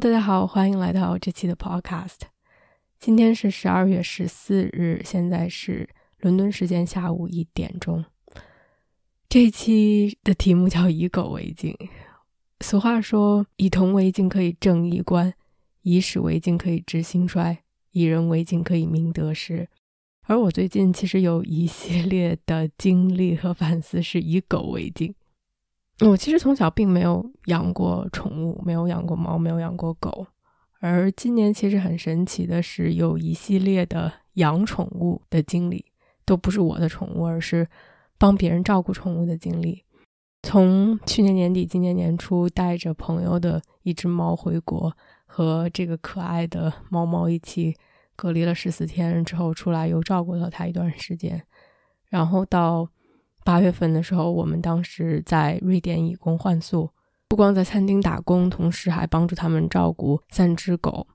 大家好，欢迎来到这期的 Podcast。今天是十二月十四日，现在是伦敦时间下午一点钟。这期的题目叫“以狗为镜”。俗话说：“以铜为镜，可以正衣冠；以史为镜，可以知兴衰；以人为镜，可以明得失。”而我最近其实有一系列的经历和反思，是以狗为镜。我其实从小并没有养过宠物，没有养过猫，没有养过狗。而今年其实很神奇的是，有一系列的养宠物的经历，都不是我的宠物，而是帮别人照顾宠物的经历。从去年年底、今年年初，带着朋友的一只猫回国，和这个可爱的猫猫一起隔离了十四天之后出来，又照顾了它一段时间，然后到。八月份的时候，我们当时在瑞典以工换宿，不光在餐厅打工，同时还帮助他们照顾三只狗。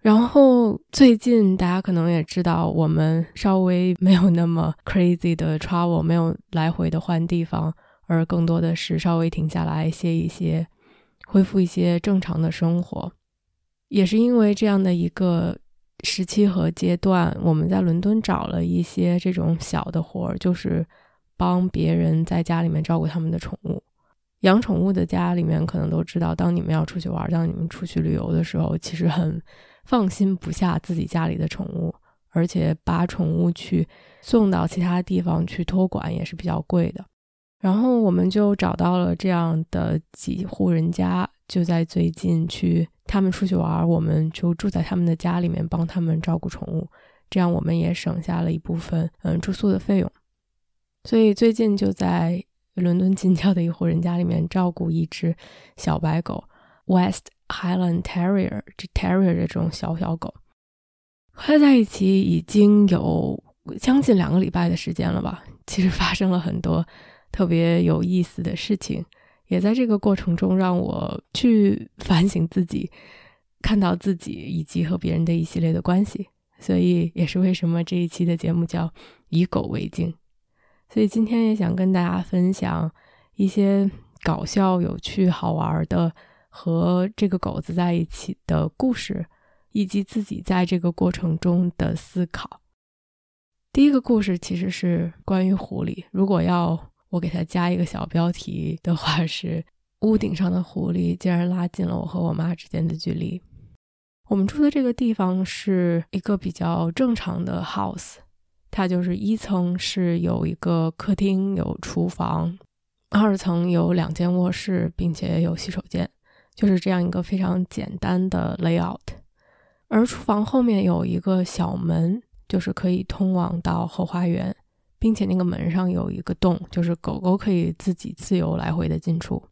然后最近大家可能也知道，我们稍微没有那么 crazy 的 travel，没有来回的换地方，而更多的是稍微停下来歇一歇，恢复一些正常的生活。也是因为这样的一个时期和阶段，我们在伦敦找了一些这种小的活儿，就是。帮别人在家里面照顾他们的宠物，养宠物的家里面可能都知道，当你们要出去玩，当你们出去旅游的时候，其实很放心不下自己家里的宠物，而且把宠物去送到其他地方去托管也是比较贵的。然后我们就找到了这样的几户人家，就在最近去他们出去玩，我们就住在他们的家里面帮他们照顾宠物，这样我们也省下了一部分嗯住宿的费用。所以最近就在伦敦近郊的一户人家里面照顾一只小白狗，West Highland Terrier，这 Terrier 这种小小狗，和它在一起已经有将近两个礼拜的时间了吧。其实发生了很多特别有意思的事情，也在这个过程中让我去反省自己，看到自己以及和别人的一系列的关系。所以也是为什么这一期的节目叫以狗为镜。所以今天也想跟大家分享一些搞笑、有趣、好玩的和这个狗子在一起的故事，以及自己在这个过程中的思考。第一个故事其实是关于狐狸。如果要我给它加一个小标题的话，是“屋顶上的狐狸竟然拉近了我和我妈之间的距离”。我们住的这个地方是一个比较正常的 house。它就是一层是有一个客厅、有厨房，二层有两间卧室，并且有洗手间，就是这样一个非常简单的 layout。而厨房后面有一个小门，就是可以通往到后花园，并且那个门上有一个洞，就是狗狗可以自己自由来回的进出。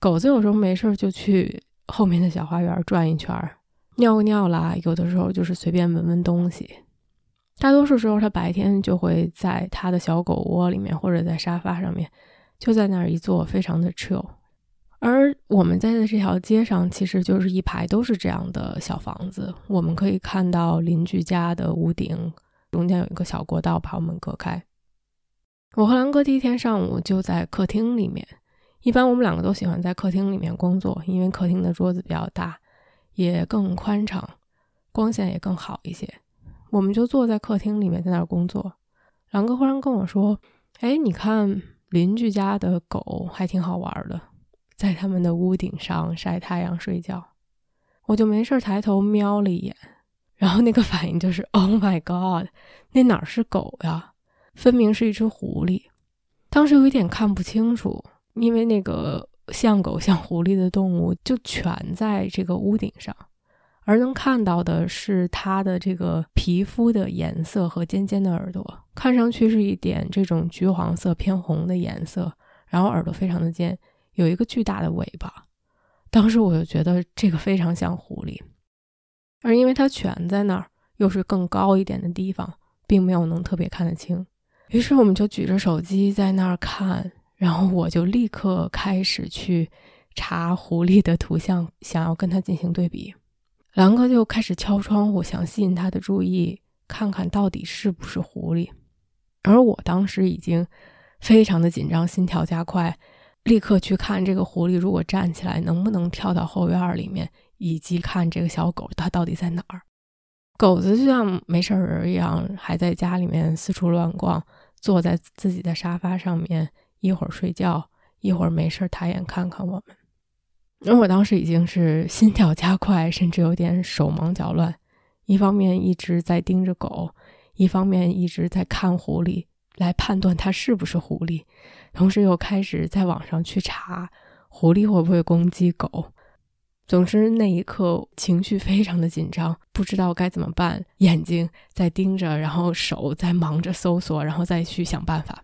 狗子有时候没事儿就去后面的小花园转一圈，尿个尿啦，有的时候就是随便闻闻东西。大多数时候，它白天就会在它的小狗窝里面，或者在沙发上面，就在那儿一坐，非常的 chill。而我们在的这条街上，其实就是一排都是这样的小房子。我们可以看到邻居家的屋顶中间有一个小过道把我们隔开。我和兰哥第一天上午就在客厅里面。一般我们两个都喜欢在客厅里面工作，因为客厅的桌子比较大，也更宽敞，光线也更好一些。我们就坐在客厅里面，在那儿工作。狼哥忽然跟我说：“哎，你看邻居家的狗还挺好玩的，在他们的屋顶上晒太阳睡觉。”我就没事抬头瞄了一眼，然后那个反应就是：“Oh my god，那哪是狗呀？分明是一只狐狸。”当时有一点看不清楚，因为那个像狗像狐狸的动物就全在这个屋顶上。而能看到的是它的这个皮肤的颜色和尖尖的耳朵，看上去是一点这种橘黄色偏红的颜色，然后耳朵非常的尖，有一个巨大的尾巴。当时我就觉得这个非常像狐狸，而因为它全在那儿，又是更高一点的地方，并没有能特别看得清。于是我们就举着手机在那儿看，然后我就立刻开始去查狐狸的图像，想要跟它进行对比。狼哥就开始敲窗户，想吸引他的注意，看看到底是不是狐狸。而我当时已经非常的紧张，心跳加快，立刻去看这个狐狸如果站起来能不能跳到后院里面，以及看这个小狗它到底在哪儿。狗子就像没事人一样，还在家里面四处乱逛，坐在自己的沙发上面，一会儿睡觉，一会儿没事抬眼看看我们。而我当时已经是心跳加快，甚至有点手忙脚乱，一方面一直在盯着狗，一方面一直在看狐狸，来判断它是不是狐狸，同时又开始在网上去查狐狸会不会攻击狗。总之那一刻情绪非常的紧张，不知道该怎么办，眼睛在盯着，然后手在忙着搜索，然后再去想办法。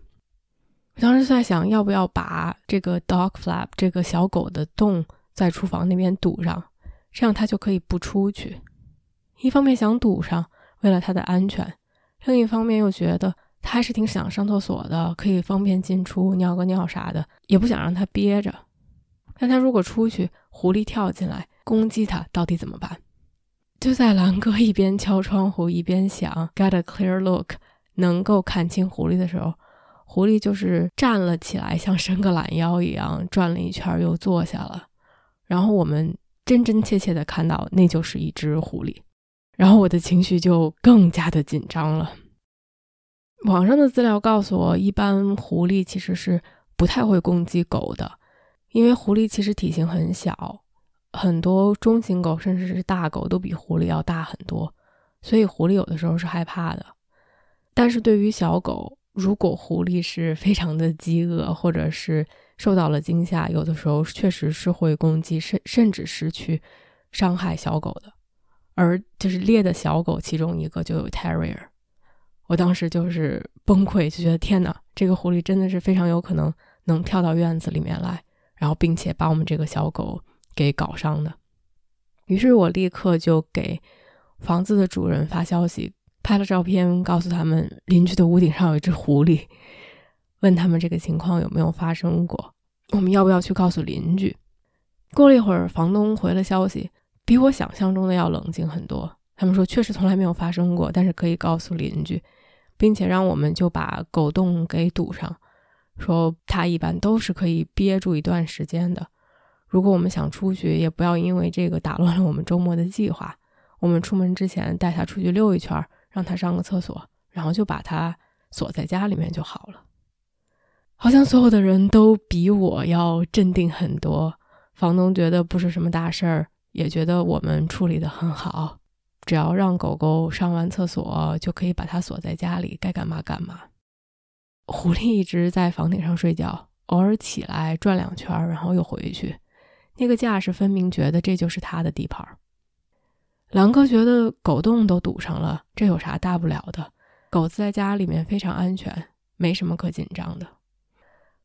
我当时在想，要不要把这个 dog flap 这个小狗的洞。在厨房那边堵上，这样他就可以不出去。一方面想堵上，为了他的安全；另一方面又觉得他还是挺想上厕所的，可以方便进出、尿个尿啥的，也不想让他憋着。但他如果出去，狐狸跳进来攻击他，到底怎么办？就在蓝哥一边敲窗户一边想 get a clear look，能够看清狐狸的时候，狐狸就是站了起来，像伸个懒腰一样转了一圈，又坐下了。然后我们真真切切的看到，那就是一只狐狸。然后我的情绪就更加的紧张了。网上的资料告诉我，一般狐狸其实是不太会攻击狗的，因为狐狸其实体型很小，很多中型狗甚至是大狗都比狐狸要大很多，所以狐狸有的时候是害怕的。但是对于小狗，如果狐狸是非常的饥饿，或者是受到了惊吓，有的时候确实是会攻击，甚甚至是去伤害小狗的。而就是猎的小狗，其中一个就有 Terrier。我当时就是崩溃，就觉得天哪，这个狐狸真的是非常有可能能跳到院子里面来，然后并且把我们这个小狗给搞伤的。于是我立刻就给房子的主人发消息，拍了照片，告诉他们邻居的屋顶上有一只狐狸。问他们这个情况有没有发生过？我们要不要去告诉邻居？过了一会儿，房东回了消息，比我想象中的要冷静很多。他们说确实从来没有发生过，但是可以告诉邻居，并且让我们就把狗洞给堵上。说它一般都是可以憋住一段时间的。如果我们想出去，也不要因为这个打乱了我们周末的计划。我们出门之前带它出去溜一圈，让它上个厕所，然后就把它锁在家里面就好了。好像所有的人都比我要镇定很多。房东觉得不是什么大事儿，也觉得我们处理得很好。只要让狗狗上完厕所，就可以把它锁在家里，该干嘛干嘛。狐狸一直在房顶上睡觉，偶尔起来转两圈，然后又回去。那个架势分明觉得这就是他的地盘。狼哥觉得狗洞都堵上了，这有啥大不了的？狗子在家里面非常安全，没什么可紧张的。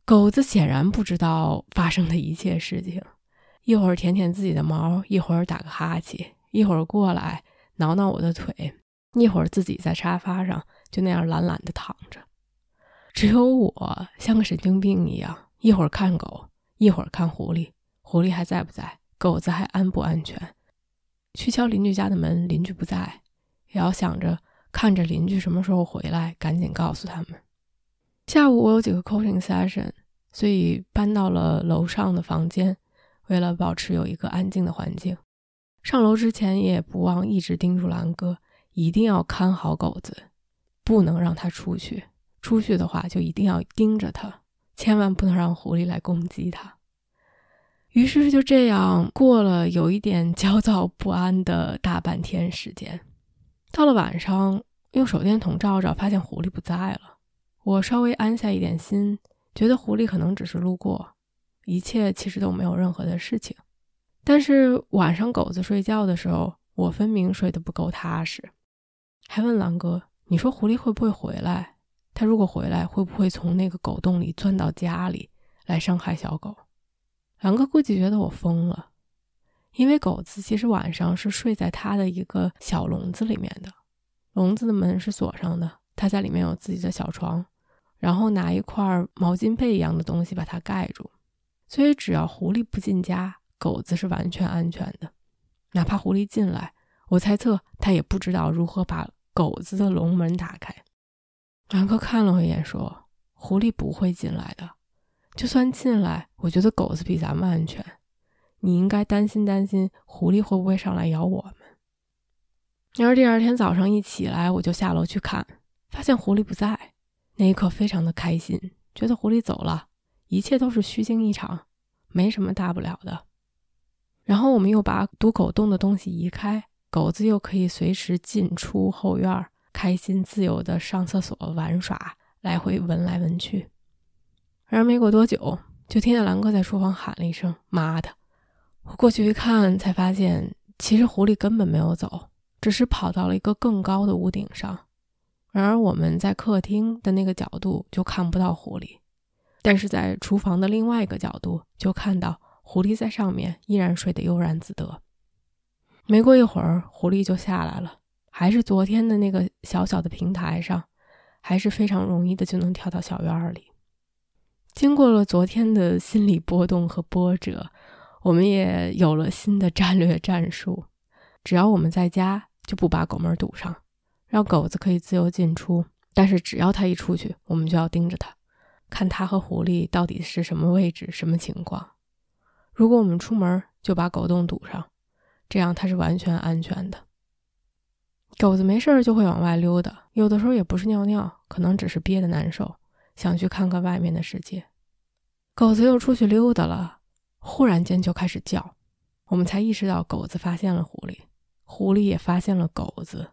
狗子显然不知道发生的一切事情，一会儿舔舔自己的毛，一会儿打个哈欠，一会儿过来挠挠我的腿，一会儿自己在沙发上就那样懒懒的躺着。只有我像个神经病一样，一会儿看狗，一会儿看狐狸，狐狸还在不在？狗子还安不安全？去敲邻居家的门，邻居不在，也要想着看着邻居什么时候回来，赶紧告诉他们。下午我有几个 coaching session，所以搬到了楼上的房间，为了保持有一个安静的环境。上楼之前也不忘一直叮嘱兰哥，一定要看好狗子，不能让它出去。出去的话就一定要盯着它，千万不能让狐狸来攻击它。于是就这样过了有一点焦躁不安的大半天时间。到了晚上，用手电筒照照，发现狐狸不在了。我稍微安下一点心，觉得狐狸可能只是路过，一切其实都没有任何的事情。但是晚上狗子睡觉的时候，我分明睡得不够踏实，还问狼哥：“你说狐狸会不会回来？他如果回来，会不会从那个狗洞里钻到家里来伤害小狗？”狼哥估计觉得我疯了，因为狗子其实晚上是睡在它的一个小笼子里面的，笼子的门是锁上的，它在里面有自己的小床，然后拿一块毛巾被一样的东西把它盖住，所以只要狐狸不进家，狗子是完全安全的。哪怕狐狸进来，我猜测它也不知道如何把狗子的笼门打开。兰克看了我一眼，说：“狐狸不会进来的，就算进来，我觉得狗子比咱们安全。”你应该担心担心狐狸会不会上来咬我们。然而第二天早上一起来，我就下楼去看，发现狐狸不在。那一刻非常的开心，觉得狐狸走了，一切都是虚惊一场，没什么大不了的。然后我们又把堵狗洞的东西移开，狗子又可以随时进出后院，开心自由的上厕所、玩耍，来回闻来闻去。然而没过多久，就听见狼哥在厨房喊了一声：“妈的！”我过去一看，才发现其实狐狸根本没有走，只是跑到了一个更高的屋顶上。然而我们在客厅的那个角度就看不到狐狸，但是在厨房的另外一个角度就看到狐狸在上面依然睡得悠然自得。没过一会儿，狐狸就下来了，还是昨天的那个小小的平台上，还是非常容易的就能跳到小院里。经过了昨天的心理波动和波折。我们也有了新的战略战术，只要我们在家，就不把狗门堵上，让狗子可以自由进出。但是只要它一出去，我们就要盯着它，看它和狐狸到底是什么位置、什么情况。如果我们出门就把狗洞堵上，这样它是完全安全的。狗子没事就会往外溜达，有的时候也不是尿尿，可能只是憋得难受，想去看看外面的世界。狗子又出去溜达了。忽然间就开始叫，我们才意识到狗子发现了狐狸，狐狸也发现了狗子。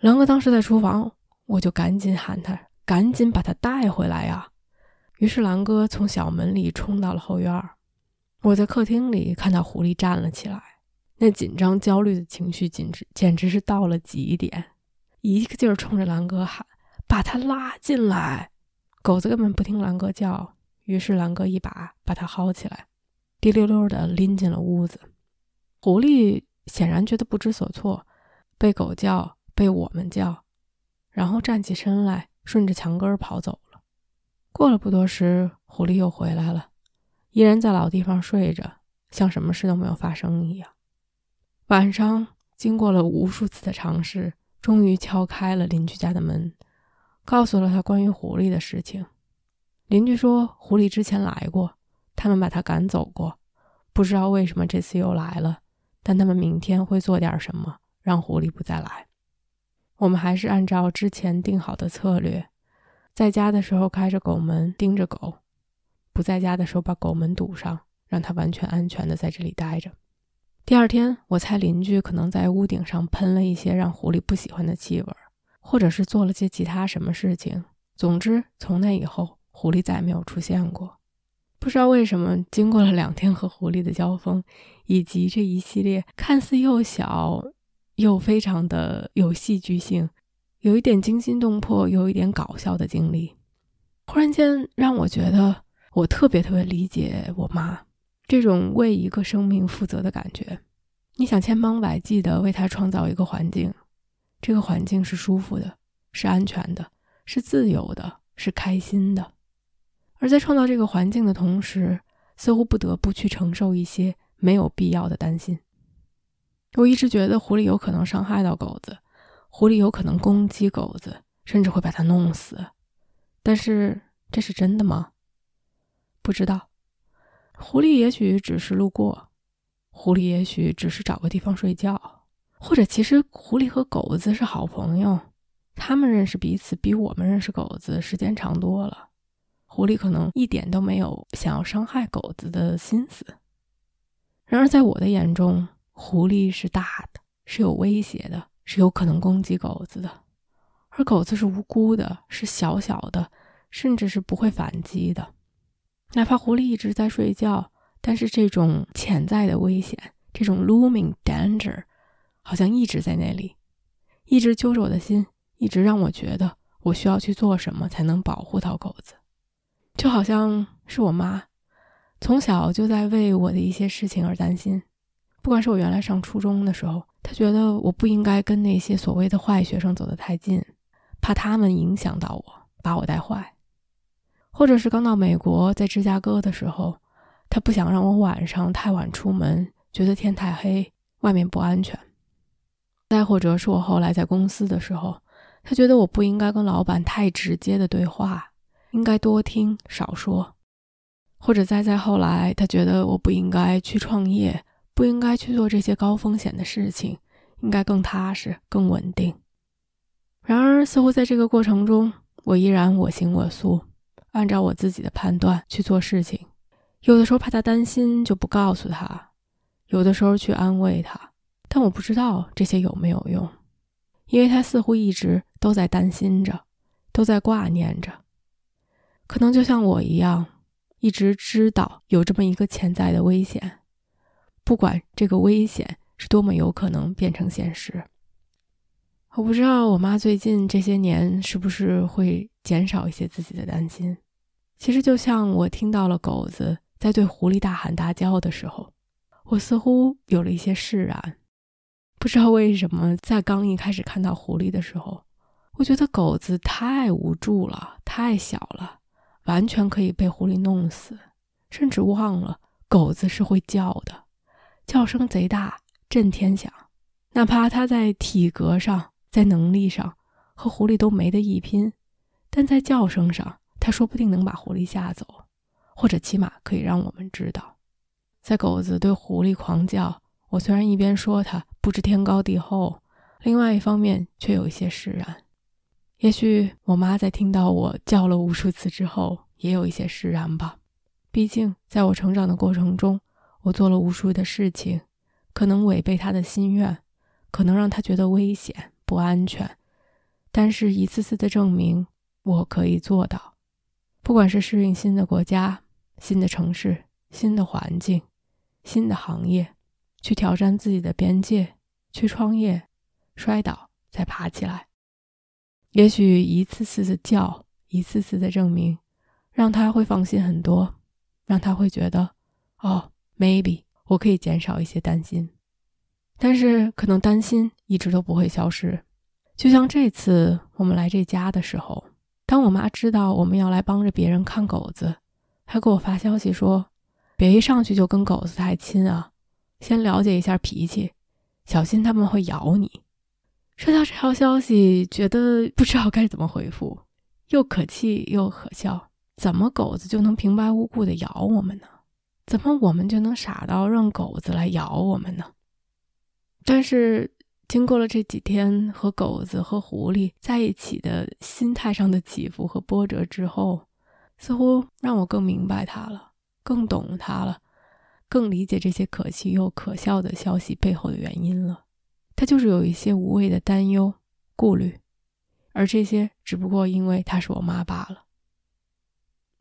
狼哥当时在厨房，我就赶紧喊他，赶紧把他带回来呀。于是狼哥从小门里冲到了后院。我在客厅里看到狐狸站了起来，那紧张焦虑的情绪简直简直是到了极点，一个劲儿冲着狼哥喊：“把他拉进来！”狗子根本不听狼哥叫，于是狼哥一把把他薅起来。滴溜溜的拎进了屋子，狐狸显然觉得不知所措，被狗叫，被我们叫，然后站起身来，顺着墙根跑走了。过了不多时，狐狸又回来了，依然在老地方睡着，像什么事都没有发生一样。晚上，经过了无数次的尝试，终于敲开了邻居家的门，告诉了他关于狐狸的事情。邻居说，狐狸之前来过。他们把他赶走过，不知道为什么这次又来了。但他们明天会做点什么，让狐狸不再来。我们还是按照之前定好的策略，在家的时候开着狗门盯着狗，不在家的时候把狗门堵上，让它完全安全的在这里待着。第二天，我猜邻居可能在屋顶上喷了一些让狐狸不喜欢的气味，或者是做了些其他什么事情。总之，从那以后，狐狸再也没有出现过。不知道为什么，经过了两天和狐狸的交锋，以及这一系列看似又小又非常的有戏剧性、有一点惊心动魄、有一点搞笑的经历，忽然间让我觉得我特别特别理解我妈这种为一个生命负责的感觉。你想千方百计的为他创造一个环境，这个环境是舒服的、是安全的、是自由的、是开心的。而在创造这个环境的同时，似乎不得不去承受一些没有必要的担心。我一直觉得狐狸有可能伤害到狗子，狐狸有可能攻击狗子，甚至会把它弄死。但是这是真的吗？不知道。狐狸也许只是路过，狐狸也许只是找个地方睡觉，或者其实狐狸和狗子是好朋友，他们认识彼此比我们认识狗子时间长多了。狐狸可能一点都没有想要伤害狗子的心思，然而在我的眼中，狐狸是大的，是有威胁的，是有可能攻击狗子的，而狗子是无辜的，是小小的，甚至是不会反击的。哪怕狐狸一直在睡觉，但是这种潜在的危险，这种 looming danger，好像一直在那里，一直揪着我的心，一直让我觉得我需要去做什么才能保护到狗子。就好像是我妈，从小就在为我的一些事情而担心，不管是我原来上初中的时候，他觉得我不应该跟那些所谓的坏学生走得太近，怕他们影响到我，把我带坏；或者是刚到美国，在芝加哥的时候，他不想让我晚上太晚出门，觉得天太黑，外面不安全；再或者是我后来在公司的时候，他觉得我不应该跟老板太直接的对话，应该多听少说；或者再再后来，他觉得我不应该去创业。不应该去做这些高风险的事情，应该更踏实、更稳定。然而，似乎在这个过程中，我依然我行我素，按照我自己的判断去做事情。有的时候怕他担心，就不告诉他；有的时候去安慰他，但我不知道这些有没有用，因为他似乎一直都在担心着，都在挂念着。可能就像我一样，一直知道有这么一个潜在的危险。不管这个危险是多么有可能变成现实，我不知道我妈最近这些年是不是会减少一些自己的担心。其实，就像我听到了狗子在对狐狸大喊大叫的时候，我似乎有了一些释然。不知道为什么，在刚一开始看到狐狸的时候，我觉得狗子太无助了，太小了，完全可以被狐狸弄死，甚至忘了狗子是会叫的。叫声贼大，震天响。哪怕他在体格上、在能力上和狐狸都没得一拼，但在叫声上，他说不定能把狐狸吓走，或者起码可以让我们知道，在狗子对狐狸狂叫。我虽然一边说他不知天高地厚，另外一方面却有一些释然。也许我妈在听到我叫了无数次之后，也有一些释然吧。毕竟在我成长的过程中。我做了无数的事情，可能违背他的心愿，可能让他觉得危险不安全，但是一次次的证明我可以做到。不管是适应新的国家、新的城市、新的环境、新的行业，去挑战自己的边界，去创业，摔倒再爬起来。也许一次次的叫，一次次的证明，让他会放心很多，让他会觉得，哦。Maybe 我可以减少一些担心，但是可能担心一直都不会消失。就像这次我们来这家的时候，当我妈知道我们要来帮着别人看狗子，还给我发消息说：“别一上去就跟狗子太亲啊，先了解一下脾气，小心他们会咬你。”收到这条消息，觉得不知道该怎么回复，又可气又可笑。怎么狗子就能平白无故的咬我们呢？怎么我们就能傻到让狗子来咬我们呢？但是经过了这几天和狗子和狐狸在一起的心态上的起伏和波折之后，似乎让我更明白他了，更懂他了，更理解这些可气又可笑的消息背后的原因了。他就是有一些无谓的担忧、顾虑，而这些只不过因为他是我妈罢了。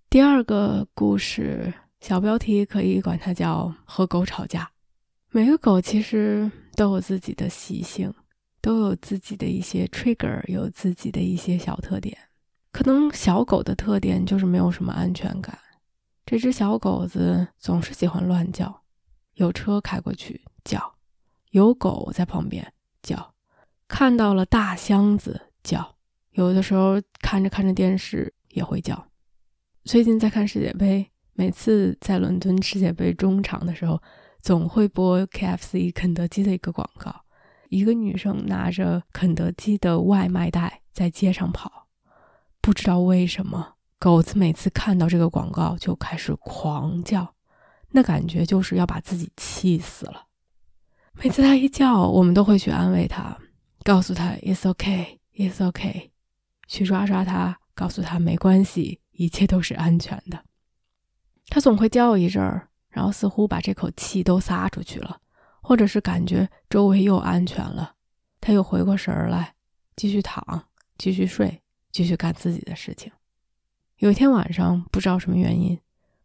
第二个故事。小标题可以管它叫“和狗吵架”。每个狗其实都有自己的习性，都有自己的一些 trigger，有自己的一些小特点。可能小狗的特点就是没有什么安全感。这只小狗子总是喜欢乱叫，有车开过去叫，有狗在旁边叫，看到了大箱子叫，有的时候看着看着电视也会叫。最近在看世界杯。每次在伦敦世界杯中场的时候，总会播 KFC 肯德基的一个广告。一个女生拿着肯德基的外卖袋在街上跑，不知道为什么，狗子每次看到这个广告就开始狂叫，那感觉就是要把自己气死了。每次他一叫，我们都会去安慰他，告诉他 “It's OK, It's OK”，去抓抓他，告诉他没关系，一切都是安全的。他总会叫一阵儿，然后似乎把这口气都撒出去了，或者是感觉周围又安全了，他又回过神儿来，继续躺，继续睡，继续干自己的事情。有一天晚上，不知道什么原因，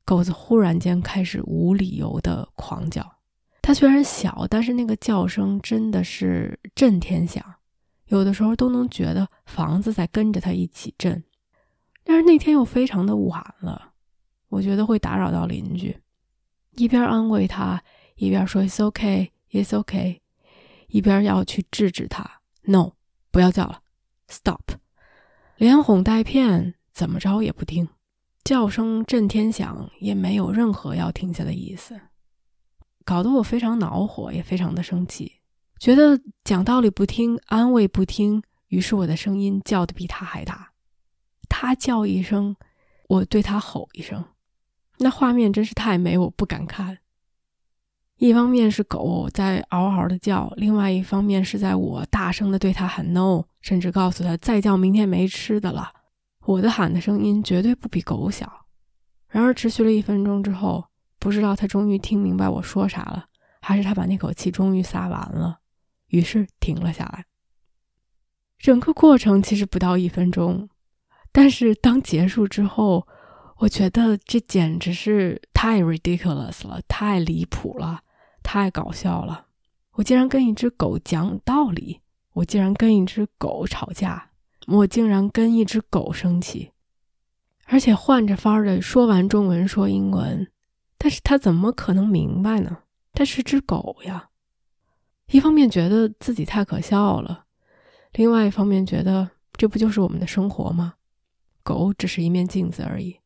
狗子忽然间开始无理由的狂叫。它虽然小，但是那个叫声真的是震天响，有的时候都能觉得房子在跟着它一起震。但是那天又非常的晚了。我觉得会打扰到邻居，一边安慰他，一边说 “It's okay,，It's okay。一边要去制止他，No，不要叫了，Stop。连哄带骗，怎么着也不听，叫声震天响，也没有任何要停下的意思，搞得我非常恼火，也非常的生气，觉得讲道理不听，安慰不听，于是我的声音叫的比他还大，他叫一声，我对他吼一声，那画面真是太美，我不敢看。一方面是狗在嗷嗷的叫，另外一方面是在我大声的对它喊 “no”，甚至告诉它再叫明天没吃的了。我的喊的声音绝对不比狗小。然而持续了一分钟之后，不知道它终于听明白我说啥了，还是它把那口气终于撒完了，于是停了下来。整个过程其实不到一分钟，但是当结束之后，我觉得这简直是太 ridiculous 了，太离谱了。太搞笑了！我竟然跟一只狗讲道理，我竟然跟一只狗吵架，我竟然跟一只狗生气，而且换着法儿的说完中文说英文，但是他怎么可能明白呢？他是只狗呀！一方面觉得自己太可笑了，另外一方面觉得这不就是我们的生活吗？狗只是一面镜子而已，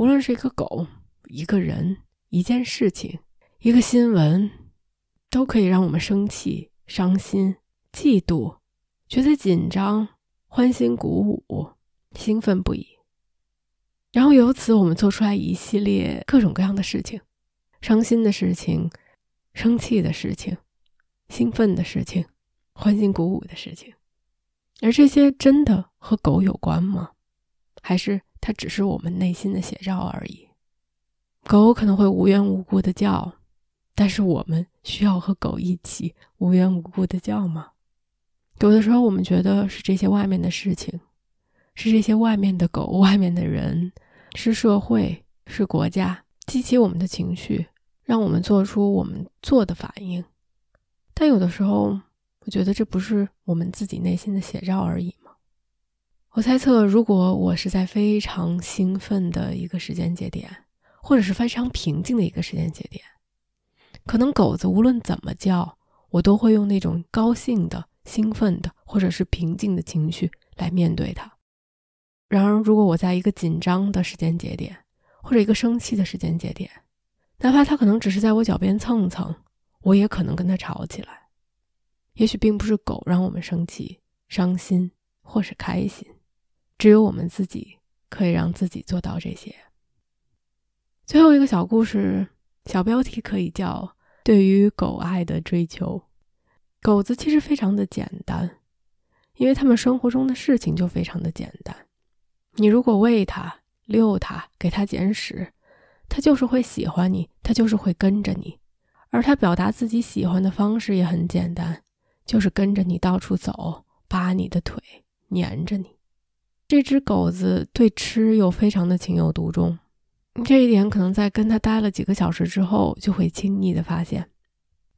无论是一个狗、一个人、一件事情。一个新闻都可以让我们生气、伤心、嫉妒、觉得紧张、欢欣鼓舞、兴奋不已。然后由此我们做出来一系列各种各样的事情：伤心的事情、生气的事情、兴奋的事情、欢欣鼓舞的事情。而这些真的和狗有关吗？还是它只是我们内心的写照而已？狗可能会无缘无故的叫。但是我们需要和狗一起无缘无故的叫吗？有的时候我们觉得是这些外面的事情，是这些外面的狗、外面的人，是社会、是国家激起我们的情绪，让我们做出我们做的反应。但有的时候，我觉得这不是我们自己内心的写照而已？我猜测，如果我是在非常兴奋的一个时间节点，或者是非常平静的一个时间节点。可能狗子无论怎么叫，我都会用那种高兴的、兴奋的，或者是平静的情绪来面对它。然而，如果我在一个紧张的时间节点，或者一个生气的时间节点，哪怕它可能只是在我脚边蹭蹭，我也可能跟它吵起来。也许并不是狗让我们生气、伤心或是开心，只有我们自己可以让自己做到这些。最后一个小故事。小标题可以叫“对于狗爱的追求”。狗子其实非常的简单，因为他们生活中的事情就非常的简单。你如果喂它、遛它、给它捡屎，它就是会喜欢你，它就是会跟着你。而它表达自己喜欢的方式也很简单，就是跟着你到处走，扒你的腿，粘着你。这只狗子对吃又非常的情有独钟。这一点可能在跟他待了几个小时之后，就会轻易的发现，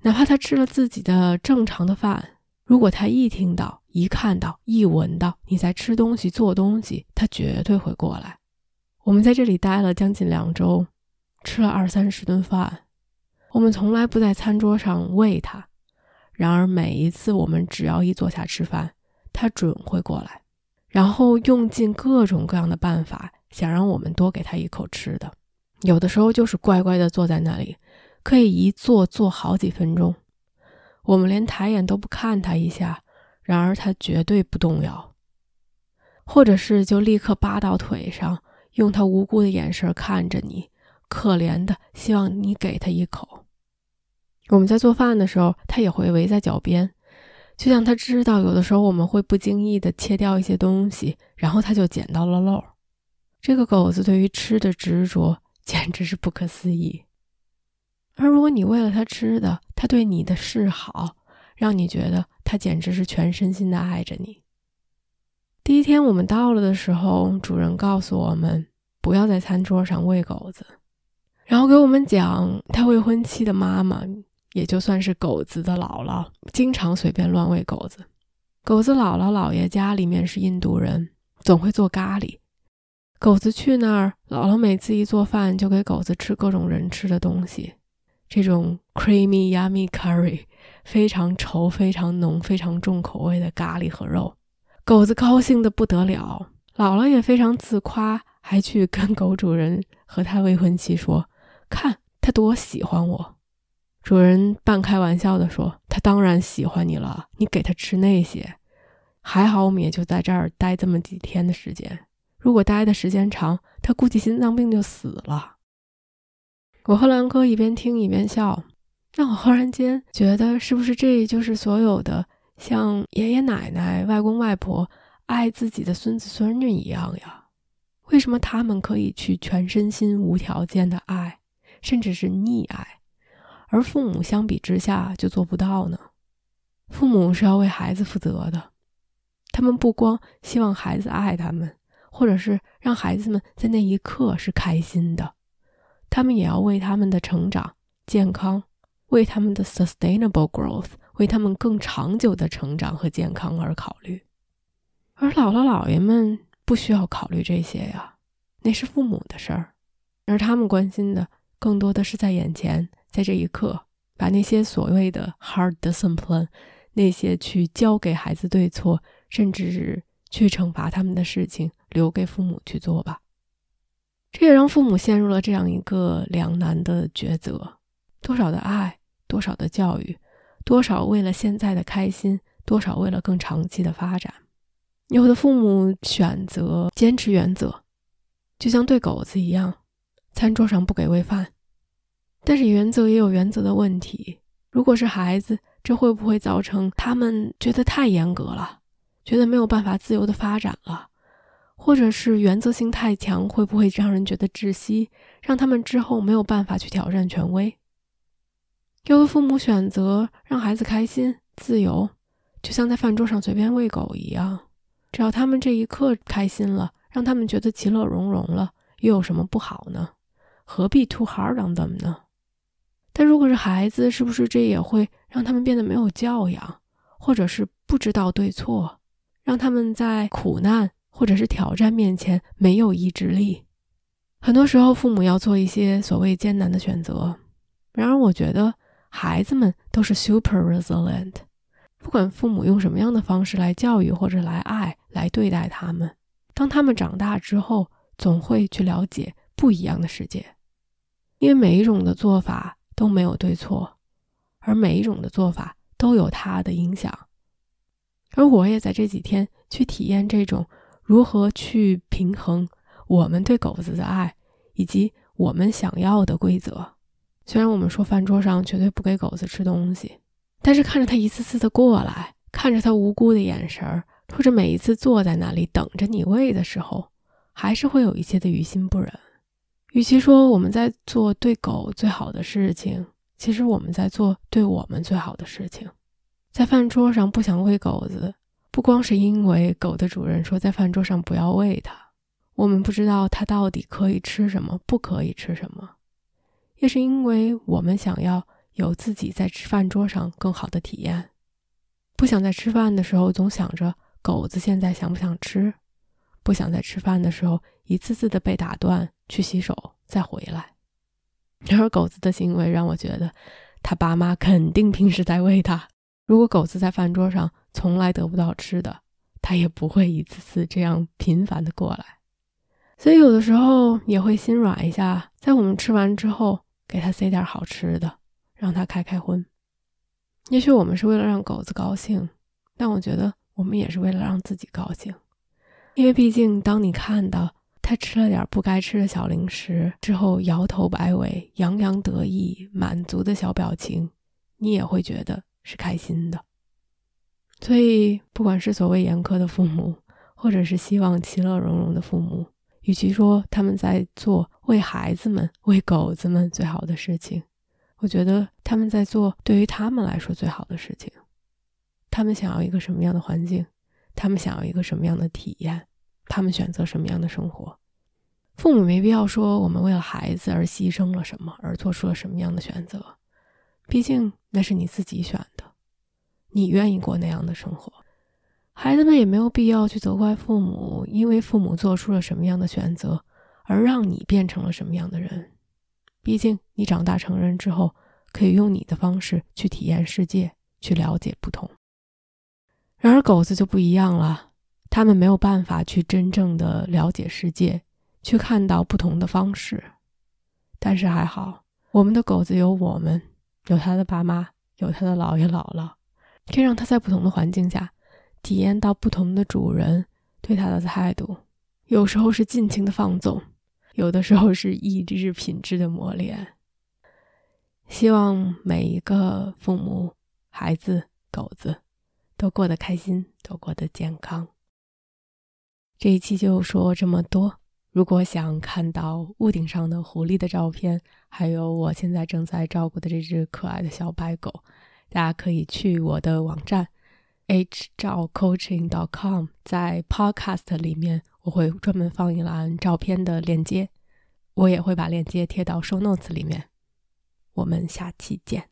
哪怕他吃了自己的正常的饭，如果他一听到、一看到、一闻到你在吃东西、做东西，他绝对会过来。我们在这里待了将近两周，吃了二三十顿饭，我们从来不在餐桌上喂它，然而每一次我们只要一坐下吃饭，它准会过来，然后用尽各种各样的办法。想让我们多给他一口吃的，有的时候就是乖乖的坐在那里，可以一坐坐好几分钟，我们连抬眼都不看他一下，然而他绝对不动摇，或者是就立刻扒到腿上，用他无辜的眼神看着你，可怜的希望你给他一口。我们在做饭的时候，他也会围在脚边，就像他知道有的时候我们会不经意的切掉一些东西，然后他就捡到了漏。这个狗子对于吃的执着简直是不可思议，而如果你为了它吃的，它对你的示好，让你觉得它简直是全身心的爱着你。第一天我们到了的时候，主人告诉我们不要在餐桌上喂狗子，然后给我们讲他未婚妻的妈妈，也就算是狗子的姥姥，经常随便乱喂狗子。狗子姥姥姥爷家里面是印度人，总会做咖喱。狗子去那儿，姥姥每次一做饭就给狗子吃各种人吃的东西，这种 creamy yummy curry，非常稠、非常浓、非常重口味的咖喱和肉。狗子高兴的不得了，姥姥也非常自夸，还去跟狗主人和他未婚妻说：“看他多喜欢我。”主人半开玩笑地说：“他当然喜欢你了，你给他吃那些。还好我们也就在这儿待这么几天的时间，如果待的时间长，他估计心脏病就死了。”我和兰哥一边听一边笑，让我忽然间觉得，是不是这就是所有的像爷爷奶奶、外公外婆爱自己的孙子孙女一样呀？为什么他们可以去全身心、无条件的爱，甚至是溺爱，而父母相比之下就做不到呢？父母是要为孩子负责的，他们不光希望孩子爱他们，或者是让孩子们在那一刻是开心的。他们也要为他们的成长、健康，为他们的 sustainable growth，为他们更长久的成长和健康而考虑。而姥姥姥爷们不需要考虑这些呀，那是父母的事儿。而他们关心的更多的是在眼前，在这一刻，把那些所谓的 hard discipline，那些去教给孩子对错，甚至是去惩罚他们的事情，留给父母去做吧。这也让父母陷入了这样一个两难的抉择：多少的爱，多少的教育，多少为了现在的开心，多少为了更长期的发展。有的父母选择坚持原则，就像对狗子一样，餐桌上不给喂饭。但是原则也有原则的问题。如果是孩子，这会不会造成他们觉得太严格了，觉得没有办法自由的发展了？或者是原则性太强，会不会让人觉得窒息，让他们之后没有办法去挑战权威？有的父母选择让孩子开心、自由，就像在饭桌上随便喂狗一样，只要他们这一刻开心了，让他们觉得其乐融融了，又有什么不好呢？何必 too hard on them 呢？但如果是孩子，是不是这也会让他们变得没有教养，或者是不知道对错，让他们在苦难？或者是挑战面前没有意志力，很多时候父母要做一些所谓艰难的选择。然而，我觉得孩子们都是 super resilient，不管父母用什么样的方式来教育或者来爱来对待他们，当他们长大之后，总会去了解不一样的世界，因为每一种的做法都没有对错，而每一种的做法都有它的影响。而我也在这几天去体验这种。如何去平衡我们对狗子的爱，以及我们想要的规则？虽然我们说饭桌上绝对不给狗子吃东西，但是看着它一次次的过来，看着它无辜的眼神儿，或者每一次坐在那里等着你喂的时候，还是会有一些的于心不忍。与其说我们在做对狗最好的事情，其实我们在做对我们最好的事情。在饭桌上不想喂狗子。不光是因为狗的主人说在饭桌上不要喂它，我们不知道它到底可以吃什么，不可以吃什么，也是因为我们想要有自己在吃饭桌上更好的体验，不想在吃饭的时候总想着狗子现在想不想吃，不想在吃饭的时候一次次的被打断去洗手再回来。然而狗子的行为让我觉得，他爸妈肯定平时在喂它。如果狗子在饭桌上，从来得不到吃的，他也不会一次次这样频繁的过来，所以有的时候也会心软一下，在我们吃完之后给他塞点好吃的，让他开开荤。也许我们是为了让狗子高兴，但我觉得我们也是为了让自己高兴，因为毕竟当你看到他吃了点不该吃的小零食之后，摇头摆尾、洋洋得意、满足的小表情，你也会觉得是开心的。所以，不管是所谓严苛的父母，或者是希望其乐融融的父母，与其说他们在做为孩子们、为狗子们最好的事情，我觉得他们在做对于他们来说最好的事情。他们想要一个什么样的环境，他们想要一个什么样的体验，他们选择什么样的生活，父母没必要说我们为了孩子而牺牲了什么，而做出了什么样的选择。毕竟那是你自己选的。你愿意过那样的生活，孩子们也没有必要去责怪父母，因为父母做出了什么样的选择，而让你变成了什么样的人。毕竟你长大成人之后，可以用你的方式去体验世界，去了解不同。然而狗子就不一样了，他们没有办法去真正的了解世界，去看到不同的方式。但是还好，我们的狗子有我们，有他的爸妈，有他的姥爷姥姥，可以让他在不同的环境下体验到不同的主人对他的态度。有时候是尽情的放纵，有的时候是意志品质的磨练。希望每一个父母、孩子、狗子。都过得开心，都过得健康。这一期就说这么多。如果想看到屋顶上的狐狸的照片，还有我现在正在照顾的这只可爱的小白狗，大家可以去我的网站 h 照 coaching.com，在 podcast 里面我会专门放一栏照片的链接，我也会把链接贴到 show notes 里面。我们下期见。